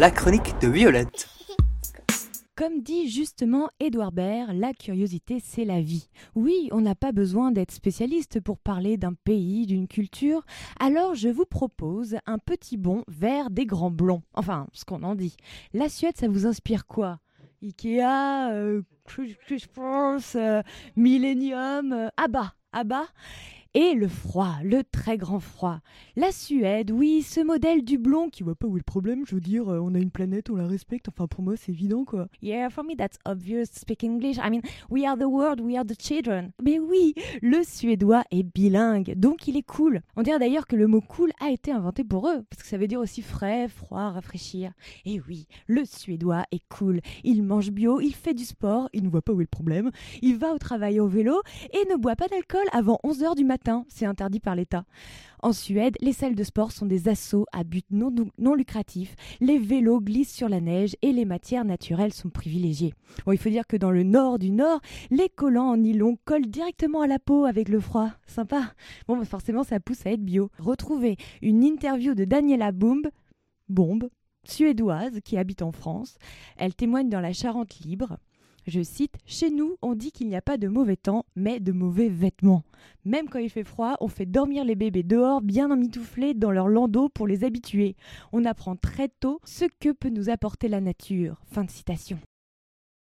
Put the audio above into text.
la chronique de Violette. Comme dit justement Édouard Baird, la curiosité c'est la vie. Oui, on n'a pas besoin d'être spécialiste pour parler d'un pays, d'une culture, alors je vous propose un petit bond vers des grands blonds. Enfin, ce qu'on en dit. La Suède, ça vous inspire quoi? Ikea, euh, euh Millennium, euh, Abba, Abba? Et le froid, le très grand froid. La Suède, oui, ce modèle du blond qui voit pas où est le problème, je veux dire, euh, on a une planète, on la respecte, enfin pour moi c'est évident quoi. Yeah, for me that's obvious, speak English, I mean, we are the world, we are the children. Mais oui, le suédois est bilingue, donc il est cool. On dirait d'ailleurs que le mot cool a été inventé pour eux, parce que ça veut dire aussi frais, froid, rafraîchir. Et oui, le suédois est cool, il mange bio, il fait du sport, il ne voit pas où est le problème, il va au travail au vélo et ne boit pas d'alcool avant 11h du matin c'est interdit par l'État. En Suède, les salles de sport sont des assauts à but non, lucratif, les vélos glissent sur la neige et les matières naturelles sont privilégiées. Bon, il faut dire que dans le nord du nord, les collants en nylon collent directement à la peau avec le froid. Sympa. Bon, bah, forcément, ça pousse à être bio. Retrouvez une interview de Daniela Bombe, Bombe, suédoise qui habite en France. Elle témoigne dans la Charente libre. Je cite Chez nous, on dit qu'il n'y a pas de mauvais temps, mais de mauvais vêtements. Même quand il fait froid, on fait dormir les bébés dehors, bien emmitouflés dans leur landau pour les habituer. On apprend très tôt ce que peut nous apporter la nature. Fin de citation.